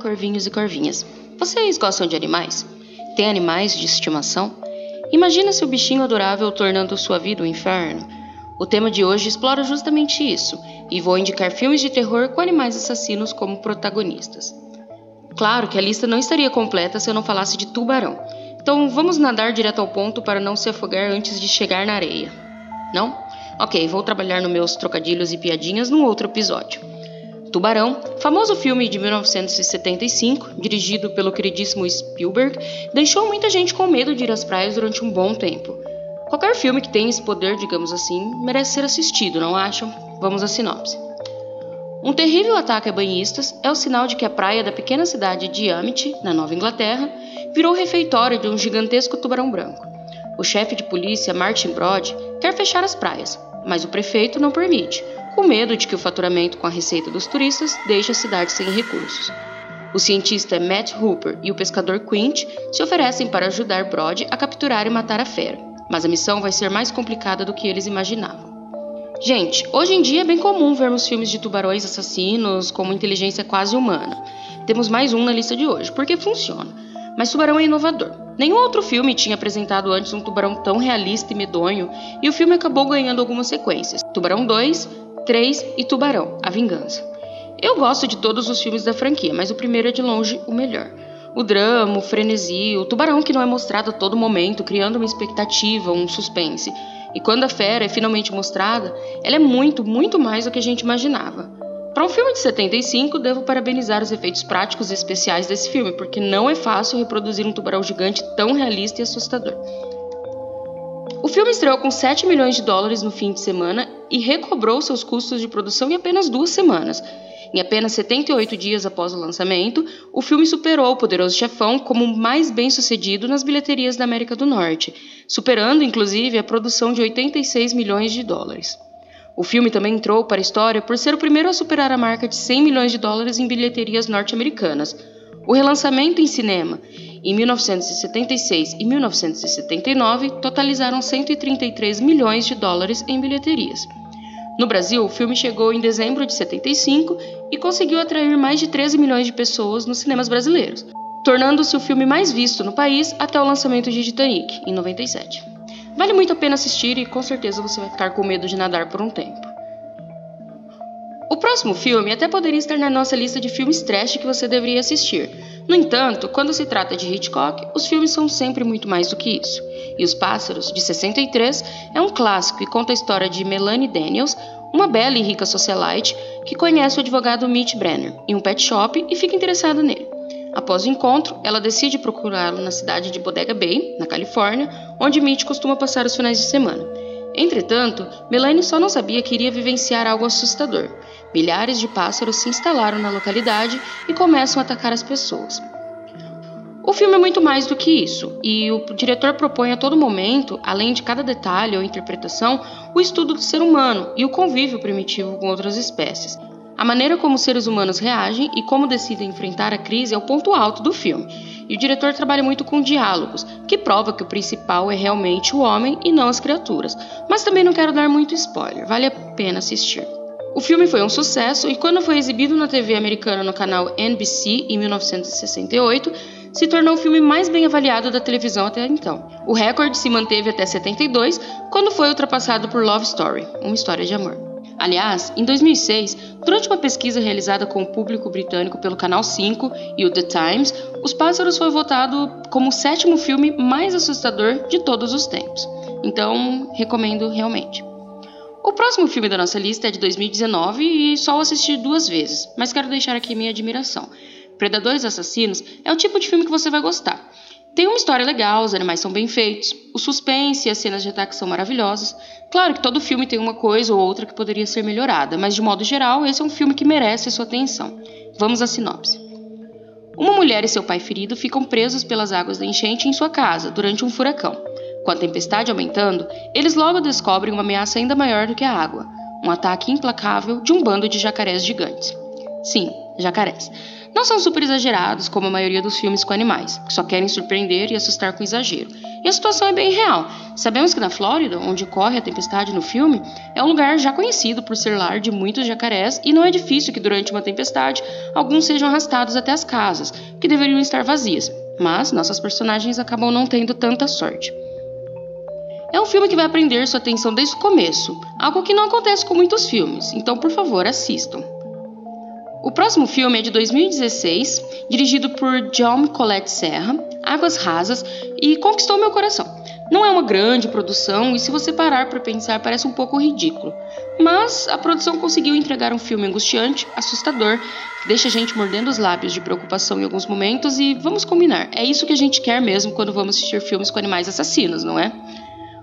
corvinhos e corvinhas. Vocês gostam de animais? Tem animais de estimação? Imagina se o bichinho adorável tornando sua vida um inferno. O tema de hoje explora justamente isso, e vou indicar filmes de terror com animais assassinos como protagonistas. Claro que a lista não estaria completa se eu não falasse de tubarão. Então vamos nadar direto ao ponto para não se afogar antes de chegar na areia. Não? Ok, vou trabalhar nos meus trocadilhos e piadinhas num outro episódio. Tubarão, famoso filme de 1975, dirigido pelo queridíssimo Spielberg, deixou muita gente com medo de ir às praias durante um bom tempo. Qualquer filme que tenha esse poder, digamos assim, merece ser assistido, não acham? Vamos à sinopse. Um terrível ataque a banhistas é o sinal de que a praia da pequena cidade de Amity, na Nova Inglaterra, virou refeitório de um gigantesco tubarão branco. O chefe de polícia, Martin Brod, quer fechar as praias, mas o prefeito não permite, com medo de que o faturamento com a receita dos turistas deixe a cidade sem recursos. O cientista Matt Hooper e o pescador Quint se oferecem para ajudar Brod a capturar e matar a fera, mas a missão vai ser mais complicada do que eles imaginavam. Gente, hoje em dia é bem comum vermos filmes de tubarões assassinos com uma inteligência quase humana. Temos mais um na lista de hoje, porque funciona. Mas Tubarão é inovador. Nenhum outro filme tinha apresentado antes um tubarão tão realista e medonho, e o filme acabou ganhando algumas sequências: Tubarão 2, 3 e Tubarão A Vingança. Eu gosto de todos os filmes da franquia, mas o primeiro é de longe o melhor. O drama, o frenesi, o tubarão que não é mostrado a todo momento, criando uma expectativa, um suspense. E quando a fera é finalmente mostrada, ela é muito, muito mais do que a gente imaginava. Para um filme de 75, devo parabenizar os efeitos práticos e especiais desse filme, porque não é fácil reproduzir um tubarão gigante tão realista e assustador. O filme estreou com 7 milhões de dólares no fim de semana e recobrou seus custos de produção em apenas duas semanas. Em apenas 78 dias após o lançamento, o filme superou O Poderoso Chefão como o mais bem sucedido nas bilheterias da América do Norte, superando inclusive a produção de 86 milhões de dólares. O filme também entrou para a história por ser o primeiro a superar a marca de 100 milhões de dólares em bilheterias norte-americanas. O relançamento em cinema em 1976 e 1979 totalizaram 133 milhões de dólares em bilheterias. No Brasil, o filme chegou em dezembro de 75 e conseguiu atrair mais de 13 milhões de pessoas nos cinemas brasileiros, tornando-se o filme mais visto no país até o lançamento de Titanic, em 97. Vale muito a pena assistir e com certeza você vai ficar com medo de nadar por um tempo. O próximo filme até poderia estar na nossa lista de filmes trash que você deveria assistir. No entanto, quando se trata de Hitchcock, os filmes são sempre muito mais do que isso. E Os Pássaros, de 63, é um clássico e conta a história de Melanie Daniels, uma bela e rica socialite que conhece o advogado Mitch Brenner em um pet shop e fica interessada nele. Após o encontro, ela decide procurá-lo na cidade de Bodega Bay, na Califórnia, onde Mitch costuma passar os finais de semana. Entretanto, Melanie só não sabia que iria vivenciar algo assustador. Milhares de pássaros se instalaram na localidade e começam a atacar as pessoas. O filme é muito mais do que isso, e o diretor propõe a todo momento, além de cada detalhe ou interpretação, o estudo do ser humano e o convívio primitivo com outras espécies. A maneira como os seres humanos reagem e como decidem enfrentar a crise é o ponto alto do filme. E o diretor trabalha muito com diálogos, que prova que o principal é realmente o homem e não as criaturas. Mas também não quero dar muito spoiler, vale a pena assistir. O filme foi um sucesso e, quando foi exibido na TV americana no canal NBC em 1968, se tornou o filme mais bem avaliado da televisão até então. O recorde se manteve até 72, quando foi ultrapassado por Love Story, uma história de amor. Aliás, em 2006, durante uma pesquisa realizada com o público britânico pelo Canal 5 e o The Times, Os Pássaros foi votado como o sétimo filme mais assustador de todos os tempos. Então, recomendo realmente. O próximo filme da nossa lista é de 2019 e só o assisti duas vezes, mas quero deixar aqui minha admiração. Predadores Assassinos é o tipo de filme que você vai gostar. Tem uma história legal, os animais são bem feitos, o suspense e as cenas de ataque são maravilhosas. Claro que todo filme tem uma coisa ou outra que poderia ser melhorada, mas de modo geral, esse é um filme que merece sua atenção. Vamos à sinopse. Uma mulher e seu pai ferido ficam presos pelas águas da enchente em sua casa durante um furacão. Com a tempestade aumentando, eles logo descobrem uma ameaça ainda maior do que a água: um ataque implacável de um bando de jacarés gigantes. Sim, jacarés. Não são super exagerados como a maioria dos filmes com animais, que só querem surpreender e assustar com exagero. E a situação é bem real. Sabemos que na Flórida, onde ocorre a tempestade no filme, é um lugar já conhecido por ser lar de muitos jacarés e não é difícil que durante uma tempestade alguns sejam arrastados até as casas, que deveriam estar vazias. Mas nossas personagens acabam não tendo tanta sorte. É um filme que vai prender sua atenção desde o começo, algo que não acontece com muitos filmes, então por favor assistam. O próximo filme é de 2016, dirigido por John Colette Serra, Águas Rasas, e conquistou meu coração. Não é uma grande produção e, se você parar para pensar, parece um pouco ridículo. Mas a produção conseguiu entregar um filme angustiante, assustador, que deixa a gente mordendo os lábios de preocupação em alguns momentos e vamos combinar, é isso que a gente quer mesmo quando vamos assistir filmes com animais assassinos, não é?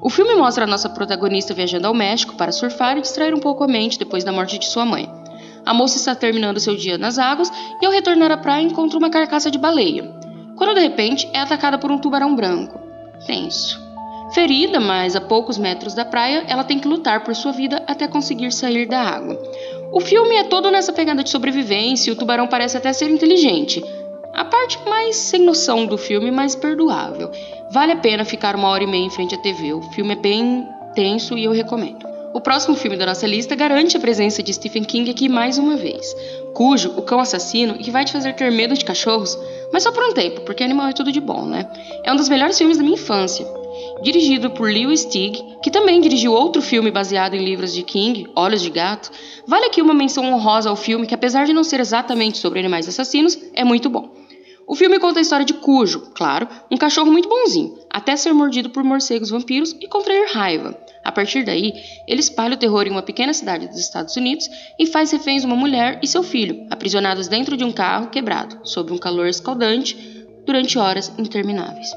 O filme mostra a nossa protagonista viajando ao México para surfar e distrair um pouco a mente depois da morte de sua mãe. A moça está terminando seu dia nas águas e, ao retornar à praia, encontra uma carcaça de baleia. Quando de repente é atacada por um tubarão branco. Tenso. Ferida, mas a poucos metros da praia, ela tem que lutar por sua vida até conseguir sair da água. O filme é todo nessa pegada de sobrevivência e o tubarão parece até ser inteligente, a parte mais sem noção do filme, mais perdoável. Vale a pena ficar uma hora e meia em frente à TV. O filme é bem tenso e eu recomendo. O próximo filme da nossa lista garante a presença de Stephen King aqui mais uma vez, cujo O Cão Assassino, que vai te fazer ter medo de cachorros, mas só por um tempo, porque animal é tudo de bom, né? É um dos melhores filmes da minha infância. Dirigido por Lewis Stig, que também dirigiu outro filme baseado em livros de King, Olhos de Gato, vale aqui uma menção honrosa ao filme que, apesar de não ser exatamente sobre animais assassinos, é muito bom. O filme conta a história de Cujo, claro, um cachorro muito bonzinho, até ser mordido por morcegos vampiros e contrair raiva. Partir daí, ele espalha o terror em uma pequena cidade dos Estados Unidos e faz reféns uma mulher e seu filho, aprisionados dentro de um carro quebrado, sob um calor escaldante, durante horas intermináveis.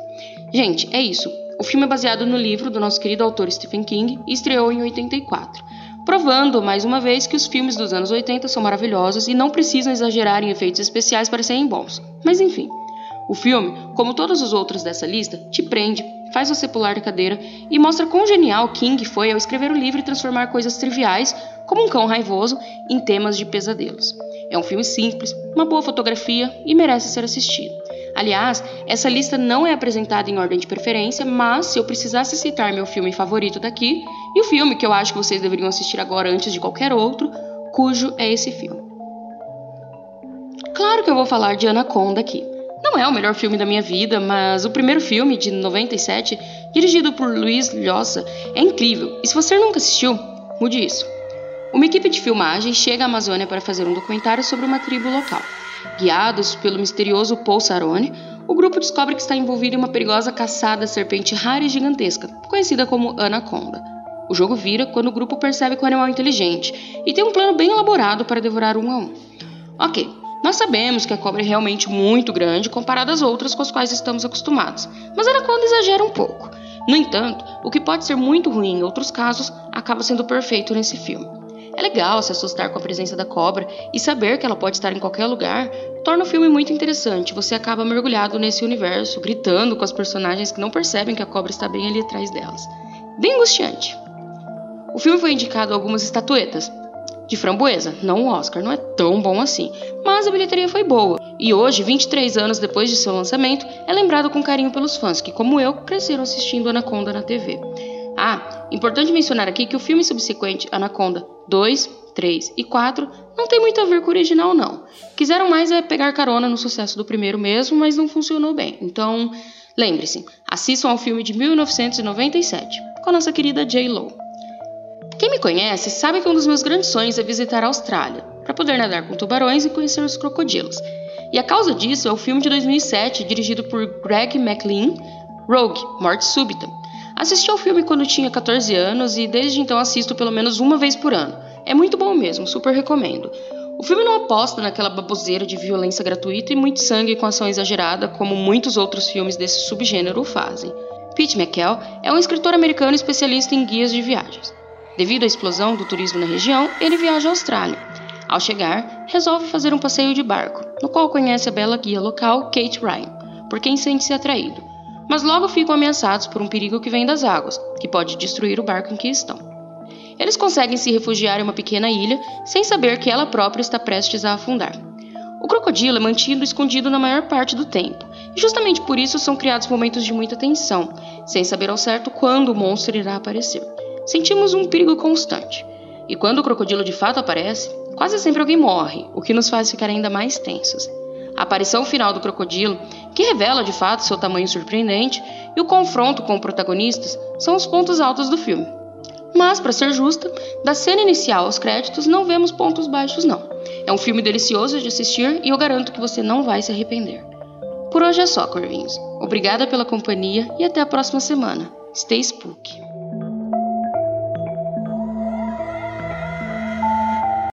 Gente, é isso. O filme é baseado no livro do nosso querido autor Stephen King e estreou em 84 provando mais uma vez que os filmes dos anos 80 são maravilhosos e não precisam exagerar em efeitos especiais para serem bons. Mas enfim, o filme, como todos os outros dessa lista, te prende, faz você pular da cadeira e mostra quão genial King foi ao escrever o livro e transformar coisas triviais, como um cão raivoso, em temas de pesadelos. É um filme simples, uma boa fotografia e merece ser assistido. Aliás, essa lista não é apresentada em ordem de preferência, mas se eu precisasse citar meu filme favorito daqui, e o filme que eu acho que vocês deveriam assistir agora antes de qualquer outro, cujo é esse filme. Claro que eu vou falar de Anaconda aqui. Não é o melhor filme da minha vida, mas o primeiro filme, de 97, dirigido por Luiz Llosa, é incrível. E se você nunca assistiu, mude isso. Uma equipe de filmagem chega à Amazônia para fazer um documentário sobre uma tribo local. Guiados pelo misterioso Paul Sarone, o grupo descobre que está envolvido em uma perigosa caçada serpente rara e gigantesca, conhecida como Anaconda. O jogo vira quando o grupo percebe que o animal é inteligente e tem um plano bem elaborado para devorar um a um. Ok, nós sabemos que a cobra é realmente muito grande comparada às outras com as quais estamos acostumados, mas a Anaconda exagera um pouco. No entanto, o que pode ser muito ruim em outros casos acaba sendo perfeito nesse filme. É legal se assustar com a presença da cobra e saber que ela pode estar em qualquer lugar torna o filme muito interessante. Você acaba mergulhado nesse universo, gritando com as personagens que não percebem que a cobra está bem ali atrás delas. Bem angustiante. O filme foi indicado algumas estatuetas. De framboesa, não o Oscar, não é tão bom assim, mas a bilheteria foi boa. E hoje, 23 anos depois de seu lançamento, é lembrado com carinho pelos fãs que, como eu, cresceram assistindo Anaconda na TV. Ah, importante mencionar aqui que o filme subsequente, Anaconda 2, 3 e 4, não tem muito a ver com o original, não. Quiseram mais é pegar carona no sucesso do primeiro mesmo, mas não funcionou bem. Então, lembre-se, assistam ao filme de 1997, com a nossa querida J. Lo. Quem me conhece sabe que um dos meus grandes sonhos é visitar a Austrália, para poder nadar com tubarões e conhecer os crocodilos. E a causa disso é o filme de 2007, dirigido por Greg McLean, Rogue, Morte Súbita, Assisti ao filme quando tinha 14 anos e desde então assisto pelo menos uma vez por ano. É muito bom mesmo, super recomendo. O filme não aposta naquela baboseira de violência gratuita e muito sangue com ação exagerada, como muitos outros filmes desse subgênero fazem. Pete McKell é um escritor americano especialista em guias de viagens. Devido à explosão do turismo na região, ele viaja à Austrália. Ao chegar, resolve fazer um passeio de barco, no qual conhece a bela guia local Kate Ryan, por quem sente-se atraído mas logo ficam ameaçados por um perigo que vem das águas, que pode destruir o barco em que estão. Eles conseguem se refugiar em uma pequena ilha sem saber que ela própria está prestes a afundar. O crocodilo é mantido escondido na maior parte do tempo, e justamente por isso são criados momentos de muita tensão, sem saber ao certo quando o monstro irá aparecer. Sentimos um perigo constante. E quando o crocodilo de fato aparece, quase sempre alguém morre, o que nos faz ficar ainda mais tensos. A aparição final do crocodilo, que revela de fato seu tamanho surpreendente, e o confronto com protagonistas são os pontos altos do filme. Mas, para ser justa, da cena inicial aos créditos não vemos pontos baixos, não. É um filme delicioso de assistir e eu garanto que você não vai se arrepender. Por hoje é só, Corvinhos. Obrigada pela companhia e até a próxima semana. Stay spooky.